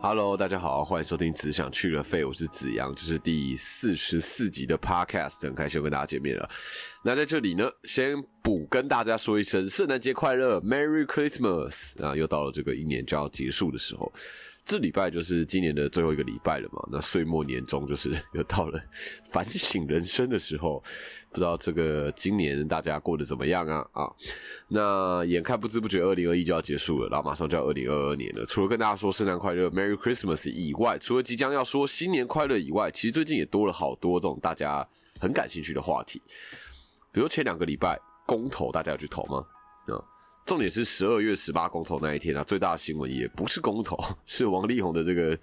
Hello，大家好，欢迎收听《只想去了废》，我是子阳，这是第四十四集的 Podcast，很开心跟大家见面了。那在这里呢，先补跟大家说一声圣诞节快乐，Merry Christmas！啊，又到了这个一年就要结束的时候。这礼拜就是今年的最后一个礼拜了嘛，那岁末年终就是又到了反省人生的时候，不知道这个今年大家过得怎么样啊？啊，那眼看不知不觉二零二一就要结束了，然后马上就要二零二二年了。除了跟大家说圣诞快乐 （Merry Christmas） 以外，除了即将要说新年快乐以外，其实最近也多了好多这种大家很感兴趣的话题，比如前两个礼拜公投，大家要去投吗？啊？重点是十二月十八公投那一天啊，最大的新闻也不是公投，是王力宏的这个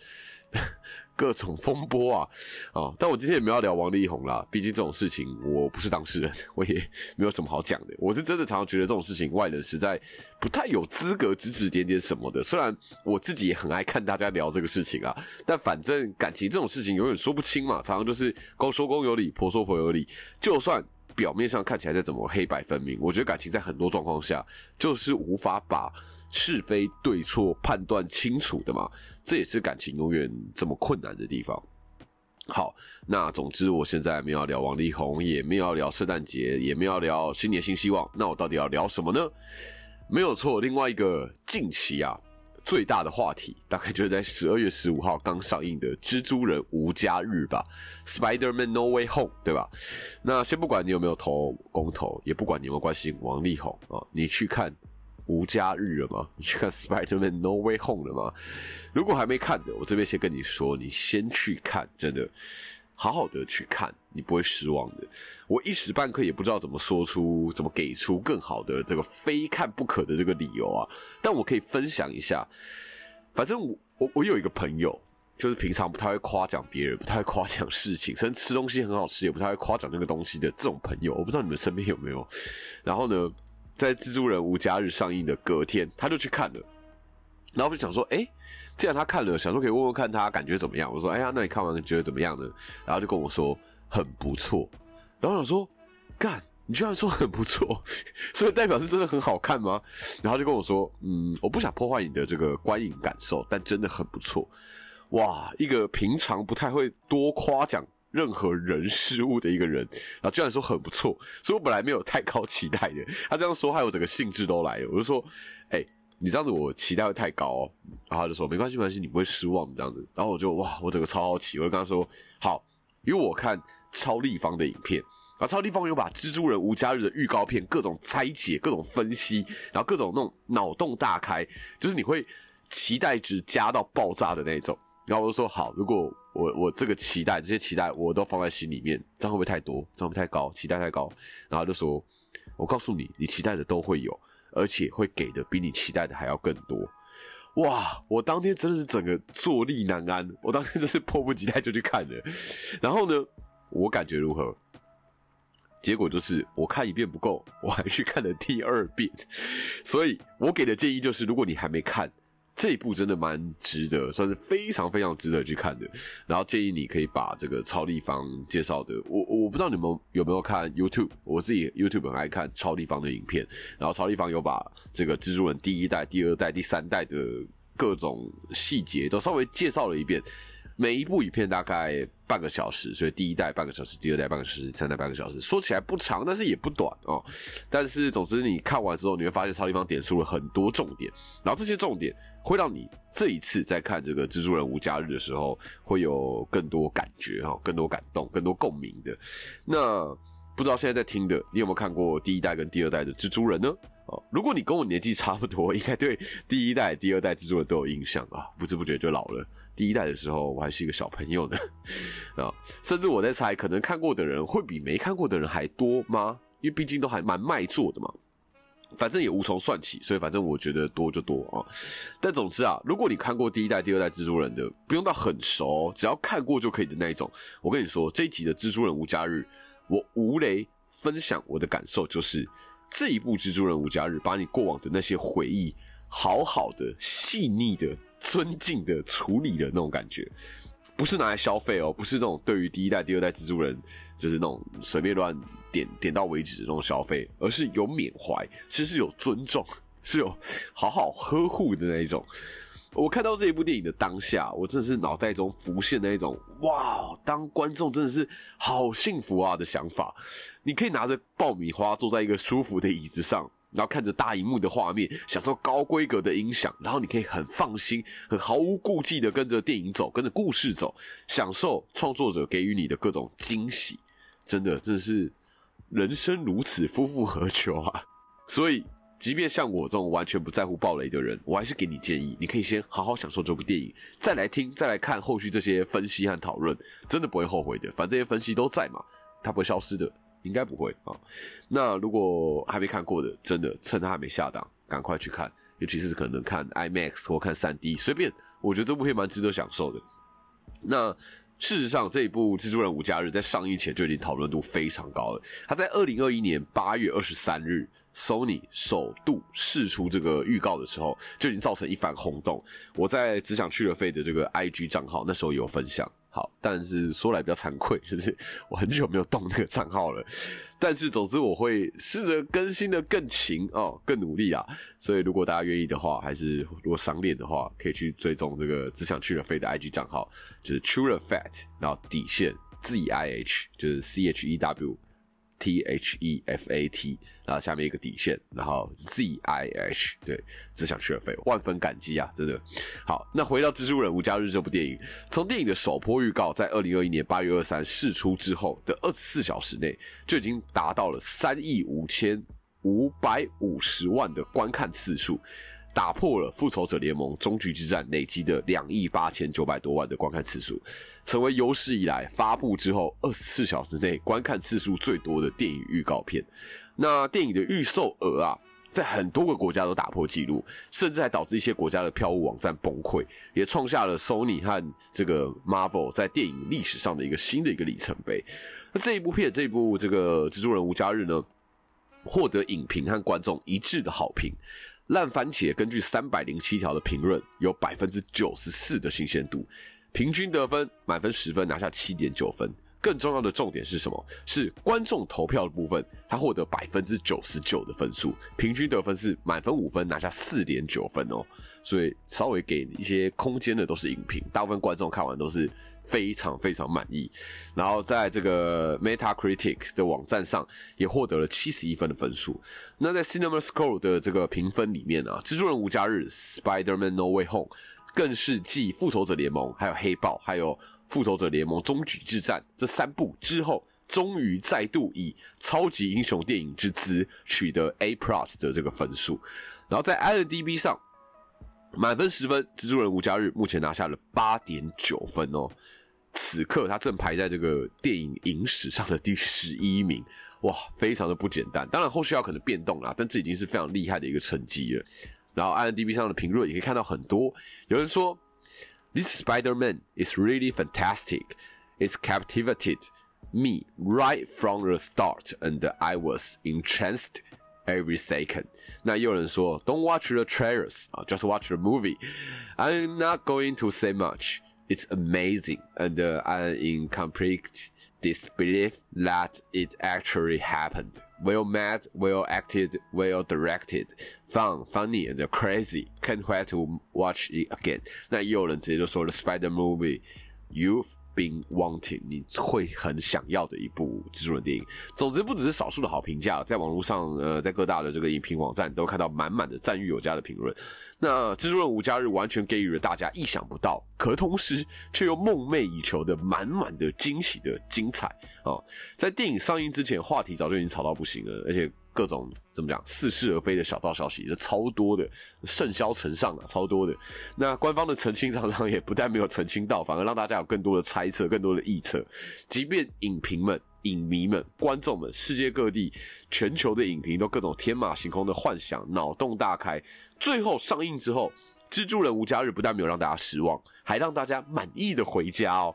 各种风波啊啊！但我今天也没有聊王力宏啦，毕竟这种事情我不是当事人，我也没有什么好讲的。我是真的常常觉得这种事情外人实在不太有资格指指点点什么的。虽然我自己也很爱看大家聊这个事情啊，但反正感情这种事情永远说不清嘛，常常就是公说公有理，婆说婆有理，就算。表面上看起来再怎么黑白分明，我觉得感情在很多状况下就是无法把是非对错判断清楚的嘛，这也是感情永远这么困难的地方。好，那总之我现在没有聊王力宏，也没有聊圣诞节，也没有聊新年新希望，那我到底要聊什么呢？没有错，另外一个近期啊。最大的话题大概就是在十二月十五号刚上映的《蜘蛛人无家日》吧，《Spider-Man No Way Home》，对吧？那先不管你有没有投公投，也不管你有没有关心王力宏啊，你去看《无家日》了吗？你去看《Spider-Man No Way Home》了吗？如果还没看的，我这边先跟你说，你先去看，真的。好好的去看，你不会失望的。我一时半刻也不知道怎么说出、怎么给出更好的这个非看不可的这个理由啊。但我可以分享一下，反正我我我有一个朋友，就是平常不太会夸奖别人，不太会夸奖事情，甚至吃东西很好吃也不太会夸奖那个东西的这种朋友，我不知道你们身边有没有。然后呢，在《蜘蛛人无家日》上映的隔天，他就去看了。然后就想说，哎，既然他看了，想说可以问问看他感觉怎么样。我说，哎呀，那你看完觉得怎么样呢？然后就跟我说很不错。然后想说，干，你居然说很不错，所以代表是真的很好看吗？然后就跟我说，嗯，我不想破坏你的这个观影感受，但真的很不错。哇，一个平常不太会多夸奖任何人事物的一个人，然后居然说很不错，所以我本来没有太高期待的。他这样说，害我整个兴致都来了。我就说，哎。你这样子我期待会太高哦，然后他就说没关系没关系，你不会失望这样子。然后我就哇，我整个超好奇，我就跟他说好，因为我看超立方的影片，然后超立方有把蜘蛛人无家日的预告片各种拆解、各种分析，然后各种那种脑洞大开，就是你会期待值加到爆炸的那种。然后我就说好，如果我我这个期待这些期待我都放在心里面，这样会不会太多？这样会不会太高？期待太高？然后就说，我告诉你，你期待的都会有。而且会给的比你期待的还要更多，哇！我当天真的是整个坐立难安，我当天真是迫不及待就去看了。然后呢，我感觉如何？结果就是我看一遍不够，我还去看了第二遍。所以我给的建议就是，如果你还没看。这一部真的蛮值得，算是非常非常值得去看的。然后建议你可以把这个超立方介绍的，我我不知道你们有没有看 YouTube，我自己 YouTube 很爱看超立方的影片。然后超立方有把这个蜘蛛人第一代、第二代、第三代的各种细节都稍微介绍了一遍。每一部影片大概半个小时，所以第一代半个小时，第二代半个小时，三代半个小时，说起来不长，但是也不短哦。但是总之你看完之后，你会发现超立方点出了很多重点，然后这些重点会让你这一次在看这个蜘蛛人无家日的时候，会有更多感觉哈，更多感动，更多共鸣的。那不知道现在在听的，你有没有看过第一代跟第二代的蜘蛛人呢？哦，如果你跟我年纪差不多，应该对第一代、第二代蜘蛛人都有印象啊。不知不觉就老了。第一代的时候，我还是一个小朋友呢，啊，甚至我在猜，可能看过的人会比没看过的人还多吗？因为毕竟都还蛮卖座的嘛。反正也无从算起，所以反正我觉得多就多啊。但总之啊，如果你看过第一代、第二代蜘蛛人的，不用到很熟，只要看过就可以的那一种，我跟你说，这一集的蜘蛛人无家日，我吴雷分享我的感受就是。这一部《蜘蛛人无家日》把你过往的那些回忆，好好的、细腻的、尊敬的处理的那种感觉，不是拿来消费哦，不是那种对于第一代、第二代蜘蛛人就是那种随便乱点点到为止的那种消费，而是有缅怀，其实是有尊重，是有好好呵护的那一种。我看到这一部电影的当下，我真的是脑袋中浮现那一种哇，当观众真的是好幸福啊的想法。你可以拿着爆米花坐在一个舒服的椅子上，然后看着大荧幕的画面，享受高规格的音响，然后你可以很放心、很毫无顾忌的跟着电影走，跟着故事走，享受创作者给予你的各种惊喜。真的，真的是人生如此，夫复何求啊！所以。即便像我这种完全不在乎暴雷的人，我还是给你建议，你可以先好好享受这部电影，再来听，再来看后续这些分析和讨论，真的不会后悔的。反正这些分析都在嘛，它不会消失的，应该不会啊。那如果还没看过的，真的趁它还没下档，赶快去看，尤其是可能看 IMAX 或看三 D，随便，我觉得这部片蛮值得享受的。那事实上，这一部《蜘蛛人无家日》在上映前就已经讨论度非常高了。它在二零二一年八月二十三日。Sony 首度试出这个预告的时候，就已经造成一番轰动。我在只想去了费的这个 IG 账号那时候有分享，好，但是说来比较惭愧，就是我很久没有动那个账号了。但是总之我会试着更新的更勤哦，更努力啊。所以如果大家愿意的话，还是如果赏脸的话，可以去追踪这个只想去了费的 IG 账号，就是 True Fat，然后底线 Z I H，就是 C H E W。T H E F A T，然后下面一个底线，然后 Z I H，对，只想学费，万分感激啊，真的。好，那回到《蜘蛛人无家日》这部电影，从电影的首播预告在二零二一年八月二三试出之后的二十四小时内，就已经达到了三亿五千五百五十万的观看次数。打破了《复仇者联盟：终局之战》累积的两亿八千九百多万的观看次数，成为有史以来发布之后二十四小时内观看次数最多的电影预告片。那电影的预售额啊，在很多个国家都打破纪录，甚至还导致一些国家的票务网站崩溃，也创下了 Sony 和这个 Marvel 在电影历史上的一个新的一个里程碑。那这一部片，这一部这个《蜘蛛人无家日》呢，获得影评和观众一致的好评。烂番茄根据三百零七条的评论，有百分之九十四的新鲜度，平均得分满分十分拿下七点九分。更重要的重点是什么？是观众投票的部分，他获得百分之九十九的分数，平均得分是满分五分拿下四点九分哦。所以稍微给一些空间的都是影评，大部分观众看完都是。非常非常满意，然后在这个 Metacritic 的网站上也获得了七十一分的分数。那在 Cinema Score 的这个评分里面啊，《蜘蛛人无家日》Spider-Man No Way Home 更是继《复仇者联盟》、还有《黑豹》、还有《复仇者联盟：终局之战》这三部之后，终于再度以超级英雄电影之姿取得 A Plus 的这个分数。然后在 IMDB 上，满分十分，《蜘蛛人无家日》目前拿下了八点九分哦。此刻他正排在这个电影影史上的第十一名，哇，非常的不简单。当然后续要可能变动啦，但这已经是非常厉害的一个成绩了。然后 IMDB 上的评论也可以看到很多，有人说，This Spider-Man is really fantastic. It's captivated me right from the start, and I was entranced every second. 那也有人说，Don't watch the trailers 啊，just watch the movie. I'm not going to say much. It's amazing, and uh, I'm in complete disbelief that it actually happened. Well made, well acted, well directed, fun, funny, and crazy. Can't wait to watch it again. 那也有人直接就说了，Spider movie, you've been wanting，你会很想要的一部蜘蛛人电影。总之，不只是少数的好评价，在网络上，呃，在各大的这个影评网站都看到满满的赞誉有加的评论。那蜘蛛人无家日完全给予了大家意想不到，可同时却又梦寐以求的满满的惊喜的精彩啊！在电影上映之前，话题早就已经吵到不行了，而且。各种怎么讲似是而非的小道消息，这超多的，甚嚣尘上啊，超多的。那官方的澄清常常也不但没有澄清到，反而让大家有更多的猜测、更多的臆测。即便影评们、影迷们、观众们，世界各地、全球的影评都各种天马行空的幻想，脑洞大开。最后上映之后，《蜘蛛人无家日》不但没有让大家失望，还让大家满意的回家哦。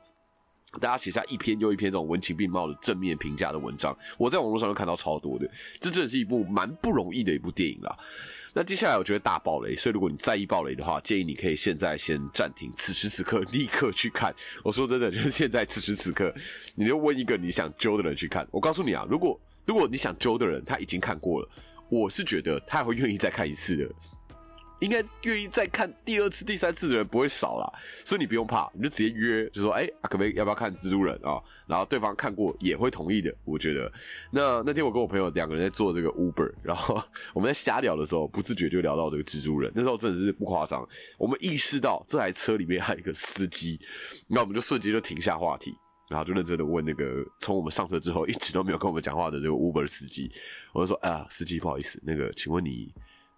大家写下一篇又一篇这种文情并茂的正面评价的文章，我在网络上都看到超多的。这真的是一部蛮不容易的一部电影啦。那接下来我觉得大爆雷，所以如果你在意爆雷的话，建议你可以现在先暂停，此时此刻立刻去看。我说真的，就是现在此时此刻，你就问一个你想揪的人去看。我告诉你啊，如果如果你想揪的人他已经看过了，我是觉得他会愿意再看一次的。应该愿意再看第二次、第三次的人不会少啦，所以你不用怕，你就直接约，就说，哎，可不可以要不要看蜘蛛人啊？然后对方看过也会同意的，我觉得。那那天我跟我朋友两个人在做这个 Uber，然后我们在瞎聊的时候，不自觉就聊到这个蜘蛛人。那时候真的是不夸张，我们意识到这台车里面还有一个司机，那我们就瞬间就停下话题。然后就认真的问那个从我们上车之后一直都没有跟我们讲话的这个 Uber 司机，我就说：“啊，司机不好意思，那个请问你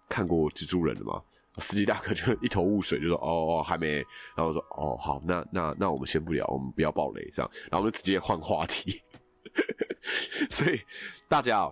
看过蜘蛛人了吗？”司机大哥就一头雾水，就说：“哦哦，还没。”然后我说：“哦，好，那那那我们先不聊，我们不要爆雷这样。”然后我们直接换话题。所以大家，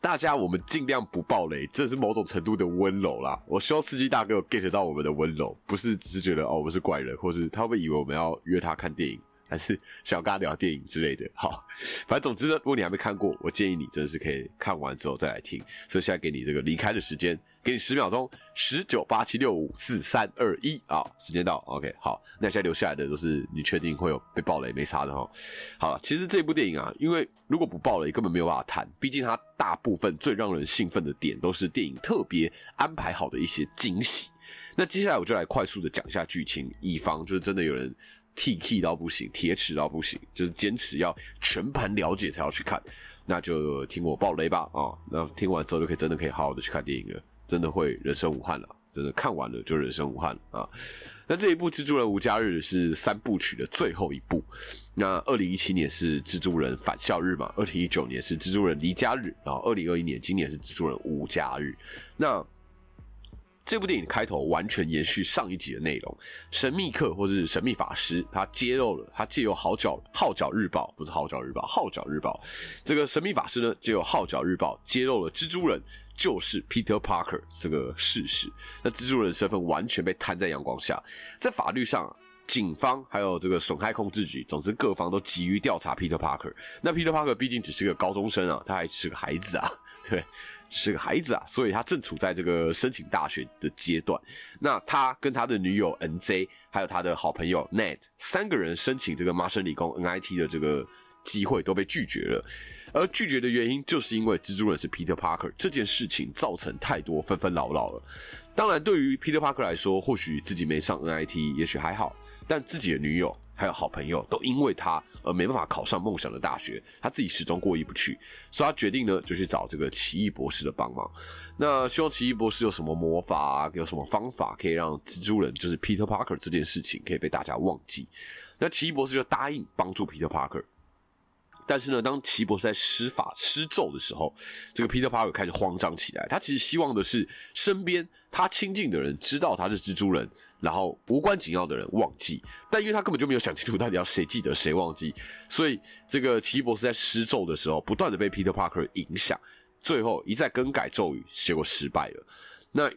大家我们尽量不爆雷，这是某种程度的温柔啦。我希望司机大哥 get 到我们的温柔，不是只是觉得哦我们是怪人，或是他会不会以为我们要约他看电影。还是想跟他聊电影之类的，好，反正总之呢，如果你还没看过，我建议你真的是可以看完之后再来听。所以现在给你这个离开的时间，给你十秒钟，十九八七六五四三二一啊，时间到，OK，好，那现在留下来的都是你确定会有被爆雷没差的哈。好了，其实这部电影啊，因为如果不爆雷，根本没有办法谈，毕竟它大部分最让人兴奋的点都是电影特别安排好的一些惊喜。那接下来我就来快速的讲一下剧情，以防就是真的有人。T K 到不行，铁齿到不行，就是坚持要全盘了解才要去看，那就听我爆雷吧啊！那听完之后就可以真的可以好好的去看电影了，真的会人生无憾了，真的看完了就人生无憾啊！那这一部《蜘蛛人无家日》是三部曲的最后一部，那二零一七年是蜘蛛人返校日嘛，二零一九年是蜘蛛人离家日，然后二零二一年今年是蜘蛛人无家日，那。这部电影开头完全延续上一集的内容，神秘客或是神秘法师，他揭露了他借由号角号角日报，不是号角日报，号角日报，这个神秘法师呢借由号角日报揭露了蜘蛛人就是 Peter Parker 这个事实，那蜘蛛人身份完全被摊在阳光下，在法律上，警方还有这个损害控制局，总之各方都急于调查 Peter Parker，那 Peter Parker 毕竟只是个高中生啊，他还是个孩子啊，对。只是个孩子啊，所以他正处在这个申请大学的阶段。那他跟他的女友 NZ，还有他的好朋友 Ned 三个人申请这个麻省理工 NIT 的这个机会都被拒绝了。而拒绝的原因，就是因为蜘蛛人是 Peter Parker 这件事情造成太多纷纷扰扰了。当然，对于 Peter Parker 来说，或许自己没上 NIT 也许还好，但自己的女友。还有好朋友都因为他而没办法考上梦想的大学，他自己始终过意不去，所以他决定呢就去找这个奇异博士的帮忙。那希望奇异博士有什么魔法，有什么方法可以让蜘蛛人就是 Peter Parker 这件事情可以被大家忘记。那奇异博士就答应帮助 Peter Parker。但是呢，当奇异博士在施法施咒的时候，这个 Peter Parker 开始慌张起来。他其实希望的是身边他亲近的人知道他是蜘蛛人。然后无关紧要的人忘记，但因为他根本就没有想清楚到底要谁记得谁忘记，所以这个奇异博士在施咒的时候，不断的被 Peter Parker 影响，最后一再更改咒语，结果失败了。那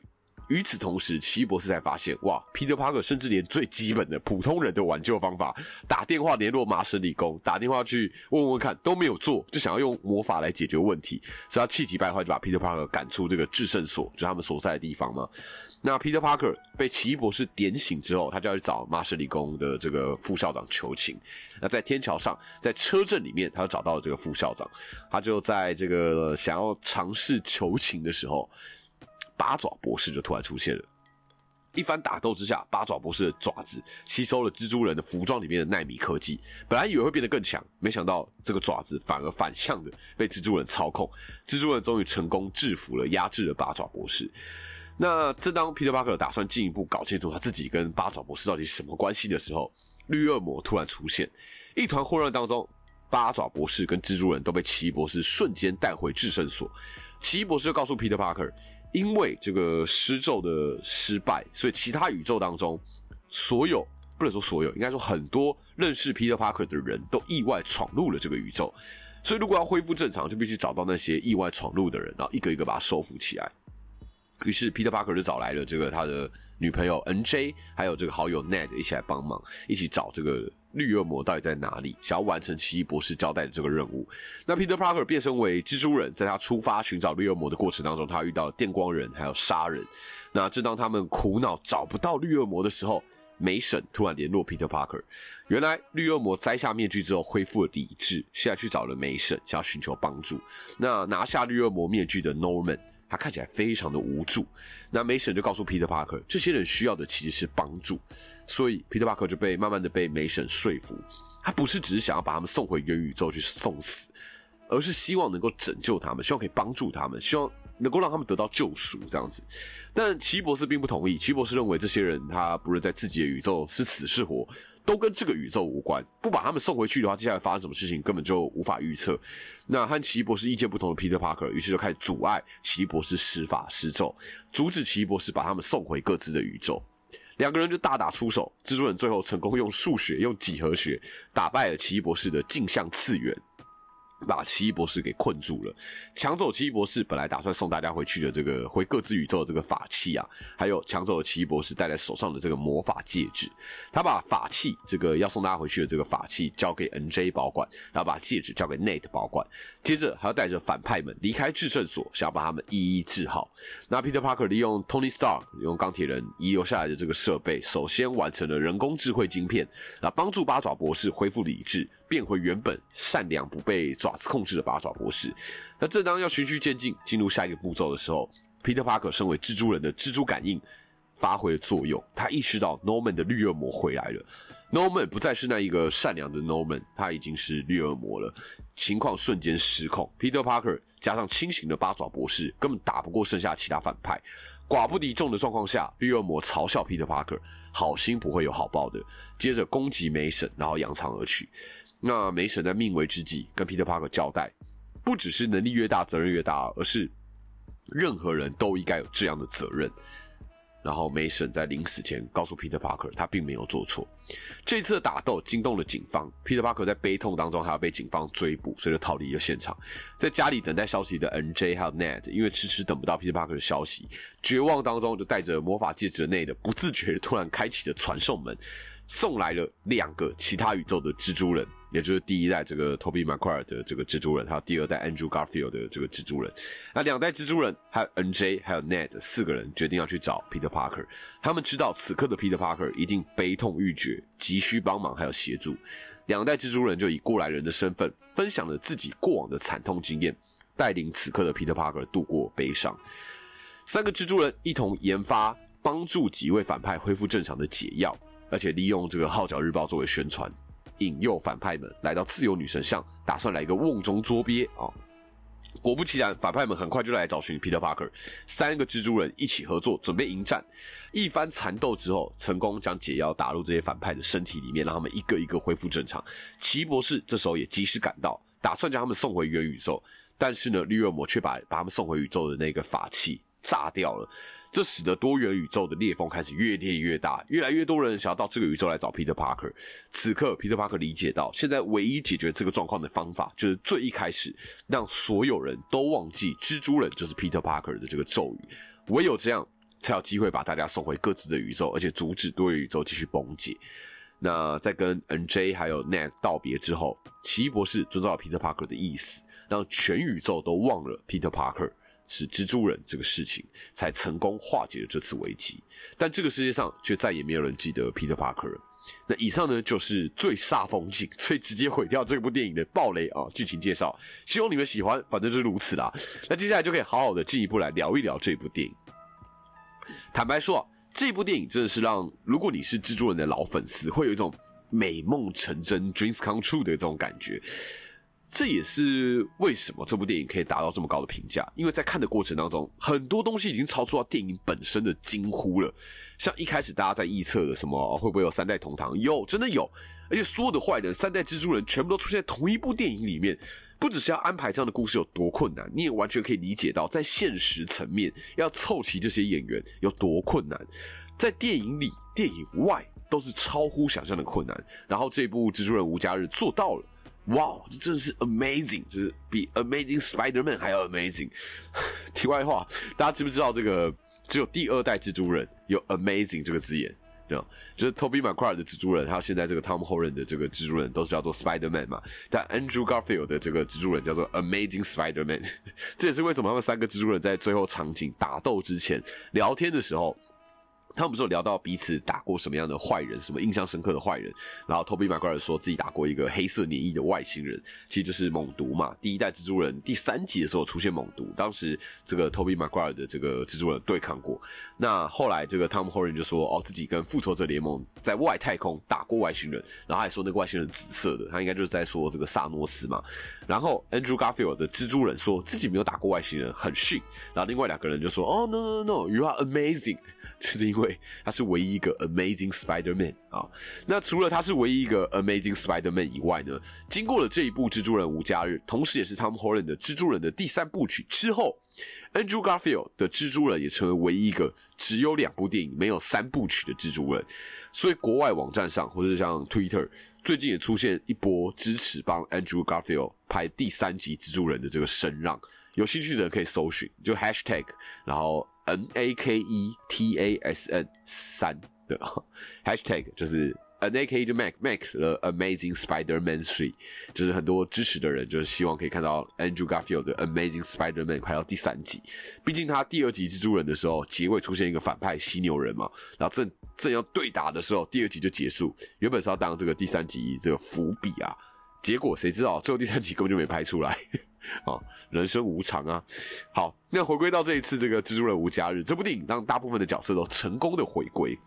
与此同时，奇异博士才发现，哇，Peter Parker 甚至连最基本的普通人的挽救方法，打电话联络麻省理工，打电话去问问看都没有做，就想要用魔法来解决问题，所以他气急败坏就把 Peter Parker 赶出这个制胜所，就他们所在的地方嘛。那 Peter Parker 被奇异博士点醒之后，他就要去找麻省理工的这个副校长求情。那在天桥上，在车阵里面，他就找到了这个副校长。他就在这个想要尝试求情的时候，八爪博士就突然出现了。一番打斗之下，八爪博士的爪子吸收了蜘蛛人的服装里面的纳米科技。本来以为会变得更强，没想到这个爪子反而反向的被蜘蛛人操控。蜘蛛人终于成功制服了、压制了八爪博士。那正当 Peter Parker 打算进一步搞清楚他自己跟八爪博士到底什么关系的时候，绿恶魔突然出现，一团混乱当中，八爪博士跟蜘蛛人都被奇异博士瞬间带回制胜所。奇异博士就告诉 Peter Parker，因为这个施咒的失败，所以其他宇宙当中所有不能说所有，应该说很多认识 Peter Parker 的人都意外闯入了这个宇宙，所以如果要恢复正常，就必须找到那些意外闯入的人，然后一个一个把他收服起来。于是，Peter Parker 就找来了这个他的女朋友 NJ，还有这个好友 Ned 一起来帮忙，一起找这个绿恶魔到底在哪里，想要完成奇异博士交代的这个任务。那 Peter Parker 变身为蜘蛛人，在他出发寻找绿恶魔的过程当中，他遇到了电光人还有杀人。那正当他们苦恼找不到绿恶魔的时候，梅婶突然联络 Peter Parker。原来绿恶魔摘下面具之后恢复了理智，现在去找了梅婶，想要寻求帮助。那拿下绿恶魔面具的 Norman。他看起来非常的无助。那梅婶就告诉 Peter Parker，这些人需要的其实是帮助，所以 Peter Parker 就被慢慢的被梅婶说服，他不是只是想要把他们送回元宇宙去送死，而是希望能够拯救他们，希望可以帮助他们，希望能够让他们得到救赎这样子。但奇博士并不同意，奇博士认为这些人他不论在自己的宇宙是死是活。都跟这个宇宙无关，不把他们送回去的话，接下来发生什么事情根本就无法预测。那和奇异博士意见不同的 Peter Parker，于是就开始阻碍奇异博士施法施咒，阻止奇异博士把他们送回各自的宇宙。两个人就大打出手，蜘蛛人最后成功用数学、用几何学打败了奇异博士的镜像次元。把奇异博士给困住了，抢走奇异博士本来打算送大家回去的这个回各自宇宙的这个法器啊，还有抢走了奇异博士戴在手上的这个魔法戒指。他把法器这个要送大家回去的这个法器交给 NJ 保管，然后把戒指交给 Nate 保管。接着还要带着反派们离开制胜所，想要把他们一一治好。那 Peter Parker 利用 Tony Stark 用钢铁人遗留下来的这个设备，首先完成了人工智慧晶片，啊，帮助八爪博士恢复理智。变回原本善良不被爪子控制的八爪博士。那正当要循序渐进进入下一个步骤的时候，Peter Parker 身为蜘蛛人的蜘蛛感应发挥了作用。他意识到 Norman 的绿恶魔回来了。Norman 不再是那一个善良的 Norman，他已经是绿恶魔了。情况瞬间失控。Peter Parker 加上清醒的八爪博士，根本打不过剩下其他反派。寡不敌众的状况下，绿恶魔嘲笑 Peter Parker：“ 好心不会有好报的。”接着攻击梅婶，然后扬长而去。那梅婶在命危之际跟 Peter Parker 交代，不只是能力越大责任越大，而是任何人都应该有这样的责任。然后梅婶在临死前告诉 Peter Parker，他并没有做错。这次的打斗惊动了警方，Peter Parker 在悲痛当中还要被警方追捕，所以就逃离了现场。在家里等待消息的 NJ 还有 Ned，因为迟迟等不到 Peter Parker 的消息，绝望当中就带着魔法戒指内的不自觉突然开启了传送门。送来了两个其他宇宙的蜘蛛人，也就是第一代这个 Toby m a c u i r e 的这个蜘蛛人，还有第二代 Andrew Garfield 的这个蜘蛛人。那两代蜘蛛人还有 NJ 还有 Ned 四个人决定要去找 Peter Parker。他们知道此刻的 Peter Parker 一定悲痛欲绝，急需帮忙还有协助。两代蜘蛛人就以过来人的身份，分享了自己过往的惨痛经验，带领此刻的 Peter Parker 度过悲伤。三个蜘蛛人一同研发帮助几位反派恢复正常的解药。而且利用这个《号角日报》作为宣传，引诱反派们来到自由女神像，打算来一个瓮中捉鳖啊！果不其然，反派们很快就来找寻 Peter Parker，三个蜘蛛人一起合作，准备迎战。一番缠斗之后，成功将解药打入这些反派的身体里面，让他们一个一个恢复正常。奇博士这时候也及时赶到，打算将他们送回元宇宙，但是呢，绿恶魔却把把他们送回宇宙的那个法器炸掉了。这使得多元宇宙的裂缝开始越裂越大，越来越多人想要到这个宇宙来找 Peter Parker。此刻，Peter Parker 理解到，现在唯一解决这个状况的方法，就是最一开始让所有人都忘记蜘蛛人就是 Peter Parker 的这个咒语。唯有这样，才有机会把大家送回各自的宇宙，而且阻止多元宇宙继续崩解。那在跟 NJ 还有 Net 道别之后，奇异博士遵照了 Peter Parker 的意思，让全宇宙都忘了 Peter Parker。是蜘蛛人这个事情才成功化解了这次危机，但这个世界上却再也没有人记得 Peter Parker。那以上呢就是最煞风景、最直接毁掉这部电影的暴雷啊剧情介绍，希望你们喜欢，反正就是如此啦。那接下来就可以好好的进一步来聊一聊这部电影。坦白说，这部电影真的是让如果你是蜘蛛人的老粉丝，会有一种美梦成真 （dreams come true） 的这种感觉。这也是为什么这部电影可以达到这么高的评价，因为在看的过程当中，很多东西已经超出到电影本身的惊呼了。像一开始大家在臆测的什么会不会有三代同堂，有，真的有，而且所有的坏人三代蜘蛛人全部都出现在同一部电影里面，不只是要安排这样的故事有多困难，你也完全可以理解到在现实层面要凑齐这些演员有多困难，在电影里、电影外都是超乎想象的困难。然后这部蜘蛛人无家日做到了。哇，这真是 amazing，就是比 Amazing Spider-Man 还要 amazing。题外话，大家知不知道这个只有第二代蜘蛛人有 amazing 这个字眼？对？就是 Toby Macquart 的蜘蛛人，还有现在这个 Tom Holland 的这个蜘蛛人，都是叫做 Spider-Man 嘛。但 Andrew Garfield 的这个蜘蛛人叫做 Amazing Spider-Man。这也是为什么他们三个蜘蛛人在最后场景打斗之前聊天的时候。他们不是有聊到彼此打过什么样的坏人，什么印象深刻的坏人？然后 Toby McGuire 说自己打过一个黑色黏液的外星人，其实就是猛毒嘛。第一代蜘蛛人第三集的时候出现猛毒，当时这个 Toby McGuire 的这个蜘蛛人对抗过。那后来这个 Tom Horan 就说，哦，自己跟复仇者联盟在外太空打过外星人，然后还说那个外星人紫色的，他应该就是在说这个萨诺斯嘛。然后 Andrew Garfield 的蜘蛛人说自己没有打过外星人，很逊。然后另外两个人就说，哦，No No No，You are amazing，就是因为。对他是唯一一个 Amazing Spider-Man 啊！那除了他是唯一一个 Amazing Spider-Man 以外呢？经过了这一部《蜘蛛人无家日》，同时也是 Tom Holland 的《蜘蛛人》的第三部曲之后，Andrew Garfield 的蜘蛛人也成为唯一一个只有两部电影没有三部曲的蜘蛛人。所以国外网站上或者像 Twitter 最近也出现一波支持帮 Andrew Garfield 拍第三集蜘蛛人的这个声浪。有兴趣的人可以搜寻，就 Hashtag，然后。N A K E T A S N 三的 Hashtag 就是 N A K E 就 Mac Mac 了 Amazing Spider-Man Three，就是很多支持的人就是希望可以看到 Andrew Garfield 的 Amazing Spider-Man 拍到第三集，毕竟他第二集蜘蛛人的时候结尾出现一个反派犀牛人嘛，然后正正要对打的时候，第二集就结束，原本是要当这个第三集这个伏笔啊，结果谁知道最后第三集根本就没拍出来。啊，人生无常啊！好，那回归到这一次这个《蜘蛛人无家日》这部电影，让大部分的角色都成功的回归，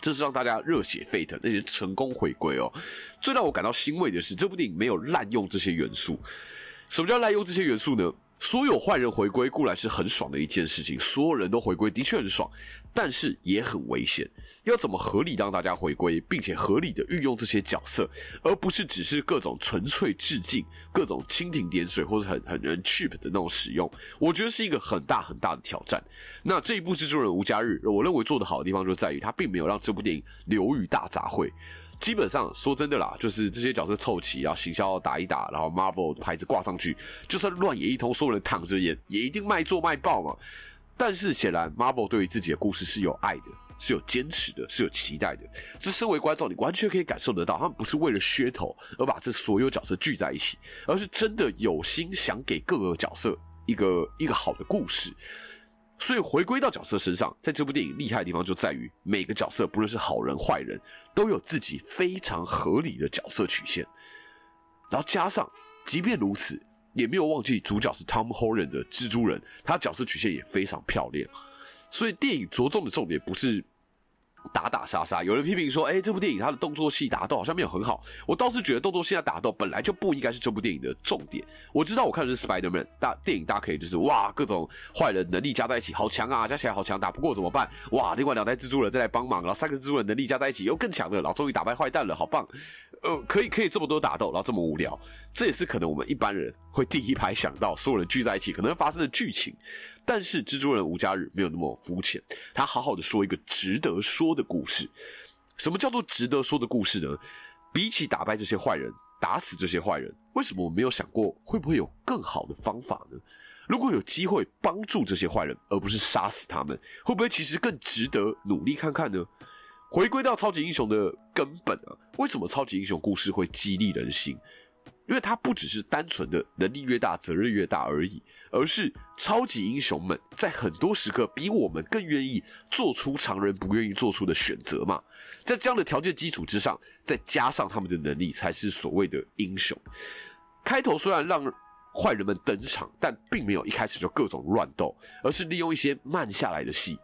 这是让大家热血沸腾，那些成功回归哦。最让我感到欣慰的是，这部电影没有滥用这些元素。什么叫滥用这些元素呢？所有坏人回归固然是很爽的一件事情，所有人都回归的确很爽，但是也很危险。要怎么合理让大家回归，并且合理的运用这些角色，而不是只是各种纯粹致敬、各种蜻蜓点水或者很很人 cheap 的那种使用，我觉得是一个很大很大的挑战。那这一部《蜘蛛人无家日》，我认为做的好的地方就在于，它并没有让这部电影流于大杂烩。基本上说真的啦，就是这些角色凑齐，然后行销打一打，然后 Marvel 牌子挂上去，就算乱演一通，所有人躺着演，也一定卖座卖爆嘛。但是显然 Marvel 对于自己的故事是有爱的，是有坚持的，是有期待的。这身为观众，你完全可以感受得到，他们不是为了噱头而把这所有角色聚在一起，而是真的有心想给各个角色一个一个好的故事。所以回归到角色身上，在这部电影厉害的地方就在于每个角色，不论是好人坏人，都有自己非常合理的角色曲线。然后加上，即便如此，也没有忘记主角是 Tom Holland 的蜘蛛人，他角色曲线也非常漂亮。所以电影着重的重点不是。打打杀杀，有人批评说：“哎，这部电影它的动作戏打斗好像没有很好。”我倒是觉得动作戏的打斗本来就不应该是这部电影的重点。我知道我看的是 Spider-Man 大电影，大家可以就是哇，各种坏人能力加在一起，好强啊，加起来好强，打不过怎么办？哇，另外两代蜘蛛人再来帮忙，然后三个蜘蛛人能力加在一起又更强的，然后终于打败坏蛋了，好棒！呃，可以可以这么多打斗，然后这么无聊，这也是可能我们一般人会第一排想到所有人聚在一起可能会发生的剧情。但是蜘蛛人无家日没有那么肤浅，他好好的说一个值得说的故事。什么叫做值得说的故事呢？比起打败这些坏人、打死这些坏人，为什么我没有想过会不会有更好的方法呢？如果有机会帮助这些坏人，而不是杀死他们，会不会其实更值得努力看看呢？回归到超级英雄的根本啊，为什么超级英雄故事会激励人心？因为它不只是单纯的能力越大责任越大而已，而是超级英雄们在很多时刻比我们更愿意做出常人不愿意做出的选择嘛。在这样的条件基础之上，再加上他们的能力，才是所谓的英雄。开头虽然让坏人们登场，但并没有一开始就各种乱斗，而是利用一些慢下来的戏。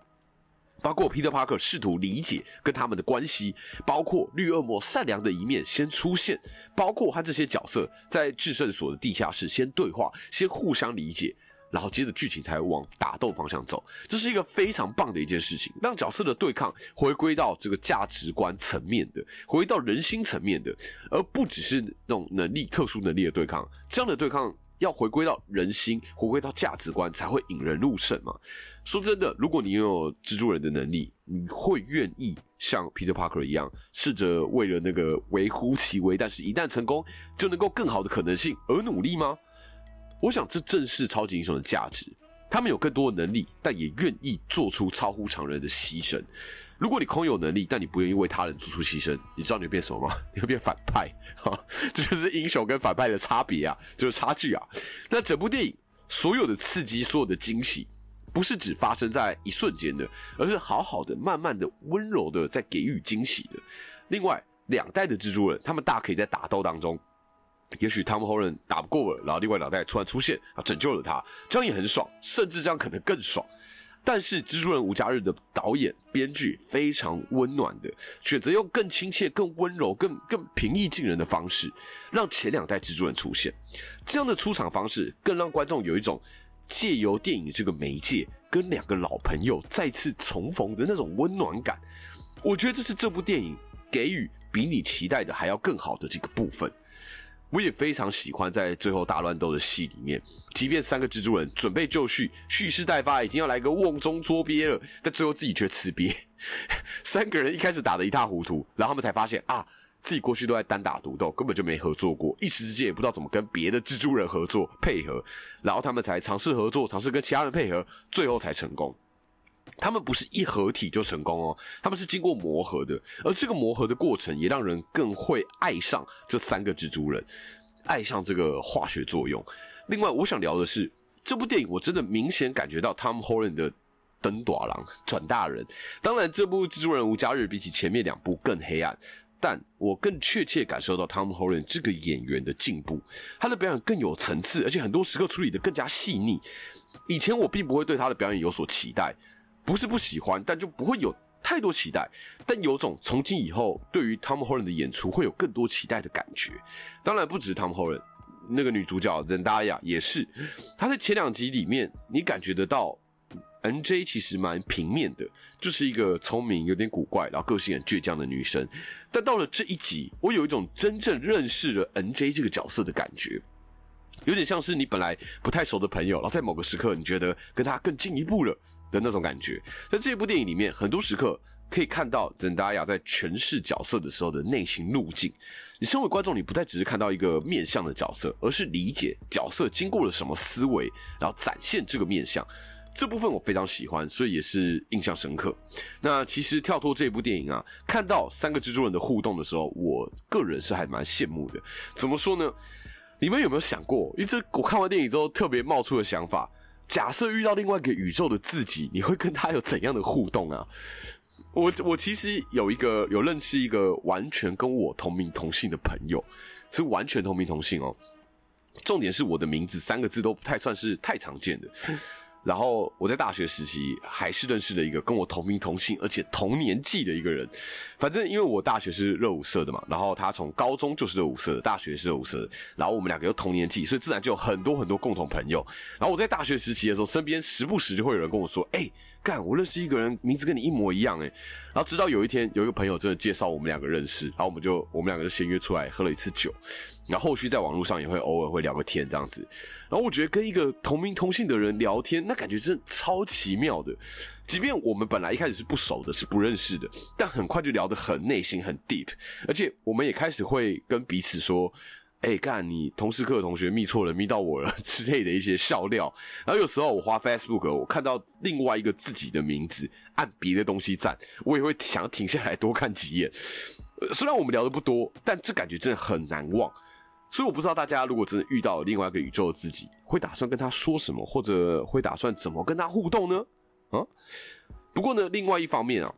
包括 Peter Parker 试图理解跟他们的关系，包括绿恶魔善良的一面先出现，包括他这些角色在制胜所的地下室先对话，先互相理解，然后接着剧情才往打斗方向走。这是一个非常棒的一件事情，让角色的对抗回归到这个价值观层面的，回到人心层面的，而不只是那种能力特殊能力的对抗。这样的对抗。要回归到人心，回归到价值观，才会引人入胜嘛。说真的，如果你拥有蜘蛛人的能力，你会愿意像 Peter Parker 一样，试着为了那个微乎其微，但是一旦成功就能够更好的可能性而努力吗？我想这正是超级英雄的价值。他们有更多的能力，但也愿意做出超乎常人的牺牲。如果你空有能力，但你不愿意为他人做出牺牲，你知道你会变什么吗？你会变反派，哈，这就是英雄跟反派的差别啊，就是差距啊。那整部电影所有的刺激，所有的惊喜，不是只发生在一瞬间的，而是好好的、慢慢的、温柔的在给予惊喜的。另外，两代的蜘蛛人，他们大可以在打斗当中，也许汤姆·霍伦打不过了，然后另外两代突然出现啊，拯救了他，这样也很爽，甚至这样可能更爽。但是《蜘蛛人无家日》的导演、编剧非常温暖的选择，用更亲切、更温柔、更更平易近人的方式，让前两代蜘蛛人出现。这样的出场方式，更让观众有一种借由电影这个媒介，跟两个老朋友再次重逢的那种温暖感。我觉得这是这部电影给予比你期待的还要更好的这个部分。我也非常喜欢在最后大乱斗的戏里面，即便三个蜘蛛人准备就绪，蓄势待发，已经要来个瓮中捉鳖了，但最后自己却吃瘪。三个人一开始打得一塌糊涂，然后他们才发现啊，自己过去都在单打独斗，根本就没合作过，一时之间也不知道怎么跟别的蜘蛛人合作配合，然后他们才尝试合作，尝试跟其他人配合，最后才成功。他们不是一合体就成功哦，他们是经过磨合的，而这个磨合的过程也让人更会爱上这三个蜘蛛人，爱上这个化学作用。另外，我想聊的是这部电影，我真的明显感觉到 Tom Holland 的登短郎转大人。当然，这部《蜘蛛人无家日》比起前面两部更黑暗，但我更确切感受到 Tom Holland 这个演员的进步，他的表演更有层次，而且很多时刻处理的更加细腻。以前我并不会对他的表演有所期待。不是不喜欢，但就不会有太多期待。但有种从今以后对于 Tom Holland 的演出会有更多期待的感觉。当然不止 Tom Holland，那个女主角 Zendaya 也是。她在前两集里面，你感觉得到 NJ 其实蛮平面的，就是一个聪明、有点古怪，然后个性很倔强的女生。但到了这一集，我有一种真正认识了 NJ 这个角色的感觉，有点像是你本来不太熟的朋友，然后在某个时刻，你觉得跟他更进一步了。的那种感觉，在这部电影里面，很多时刻可以看到 Zendaya 在诠释角色的时候的内心路径。你身为观众，你不再只是看到一个面相的角色，而是理解角色经过了什么思维，然后展现这个面相。这部分我非常喜欢，所以也是印象深刻。那其实跳脱这部电影啊，看到三个蜘蛛人的互动的时候，我个人是还蛮羡慕的。怎么说呢？你们有没有想过？因为这我看完电影之后特别冒出的想法。假设遇到另外一个宇宙的自己，你会跟他有怎样的互动啊？我我其实有一个有认识一个完全跟我同名同姓的朋友，是完全同名同姓哦。重点是我的名字三个字都不太算是太常见的。然后我在大学时期还是认识了一个跟我同名同姓而且同年纪的一个人。反正因为我大学是热舞社的嘛，然后他从高中就是热舞社的，大学是热舞社的，然后我们两个又同年纪，所以自然就有很多很多共同朋友。然后我在大学时期的时候，身边时不时就会有人跟我说：“哎，干，我认识一个人，名字跟你一模一样。”哎，然后直到有一天，有一个朋友真的介绍我们两个认识，然后我们就我们两个就先约出来喝了一次酒。然后后续在网络上也会偶尔会聊个天这样子，然后我觉得跟一个同名同姓的人聊天，那感觉真的超奇妙的。即便我们本来一开始是不熟的，是不认识的，但很快就聊得很内心、很 deep，而且我们也开始会跟彼此说：“哎，干你同事课的同学密错了，密到我了” 之类的一些笑料。然后有时候我花 Facebook，我看到另外一个自己的名字，按别的东西赞，我也会想要停下来多看几眼。虽然我们聊的不多，但这感觉真的很难忘。所以我不知道大家如果真的遇到另外一个宇宙的自己，会打算跟他说什么，或者会打算怎么跟他互动呢？啊？不过呢，另外一方面啊，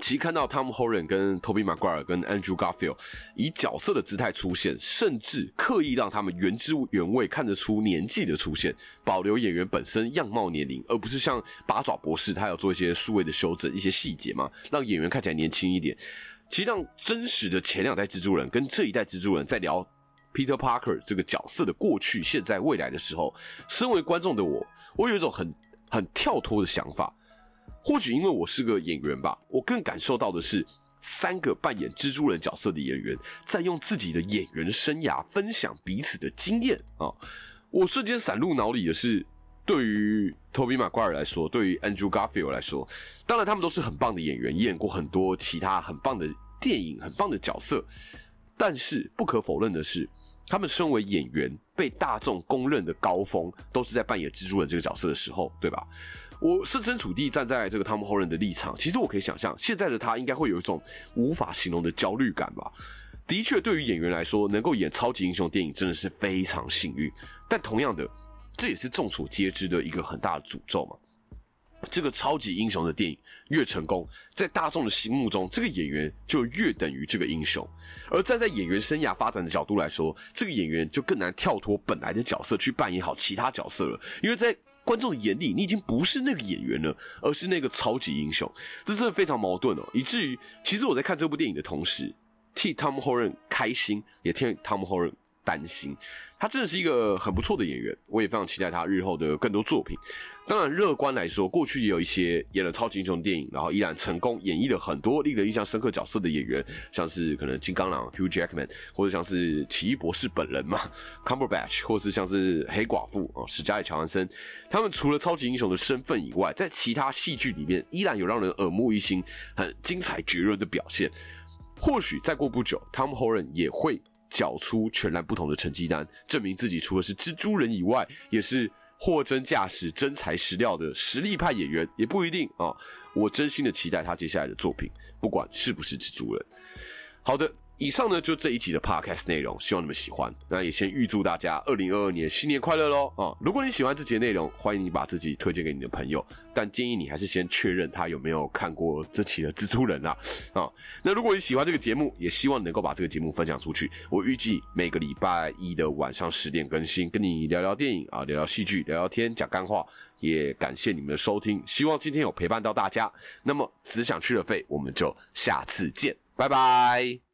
其实看到 Tom Holland 跟 Toby Maguire 跟 Andrew Garfield 以角色的姿态出现，甚至刻意让他们原汁原味看得出年纪的出现，保留演员本身样貌年龄，而不是像八爪博士他要做一些数位的修整，一些细节嘛，让演员看起来年轻一点。其实让真实的前两代蜘蛛人跟这一代蜘蛛人在聊。Peter Parker 这个角色的过去、现在、未来的时候，身为观众的我，我有一种很很跳脱的想法。或许因为我是个演员吧，我更感受到的是三个扮演蜘蛛人角色的演员在用自己的演员生涯分享彼此的经验啊！我瞬间闪入脑里的是，对于 Toby Maguire 来说，对于 Andrew Garfield 来说，当然他们都是很棒的演员，演过很多其他很棒的电影、很棒的角色，但是不可否认的是。他们身为演员，被大众公认的高峰，都是在扮演蜘蛛人这个角色的时候，对吧？我设身处地站在这个汤姆·霍人的立场，其实我可以想象，现在的他应该会有一种无法形容的焦虑感吧。的确，对于演员来说，能够演超级英雄电影真的是非常幸运。但同样的，这也是众所皆知的一个很大的诅咒嘛。这个超级英雄的电影越成功，在大众的心目中，这个演员就越等于这个英雄。而站在演员生涯发展的角度来说，这个演员就更难跳脱本来的角色去扮演好其他角色了，因为在观众的眼里，你已经不是那个演员了，而是那个超级英雄。这真的非常矛盾哦，以至于其实我在看这部电影的同时，替 Tom Holland 开心，也替 Tom Holland 担心。他真的是一个很不错的演员，我也非常期待他日后的更多作品。当然，乐观来说，过去也有一些演了超级英雄电影，然后依然成功演绎了很多令人印象深刻角色的演员，像是可能金刚狼 Hugh Jackman，或者像是奇异博士本人嘛 Cumberbatch，或是像是黑寡妇啊史嘉丽乔安森。他们除了超级英雄的身份以外，在其他戏剧里面依然有让人耳目一新、很精彩绝伦的表现。或许再过不久，Tom Holland 也会。缴出全然不同的成绩单，证明自己除了是蜘蛛人以外，也是货真价实、真材实料的实力派演员，也不一定啊。我真心的期待他接下来的作品，不管是不是蜘蛛人。好的。以上呢就这一集的 podcast 内容，希望你们喜欢。那也先预祝大家二零二二年新年快乐喽！啊，如果你喜欢这集的内容，欢迎你把自己推荐给你的朋友，但建议你还是先确认他有没有看过这期的蜘蛛人啊。啊，那如果你喜欢这个节目，也希望能够把这个节目分享出去。我预计每个礼拜一的晚上十点更新，跟你聊聊电影啊，聊聊戏剧，聊聊天，讲干话。也感谢你们的收听，希望今天有陪伴到大家。那么只想去了费，我们就下次见，拜拜。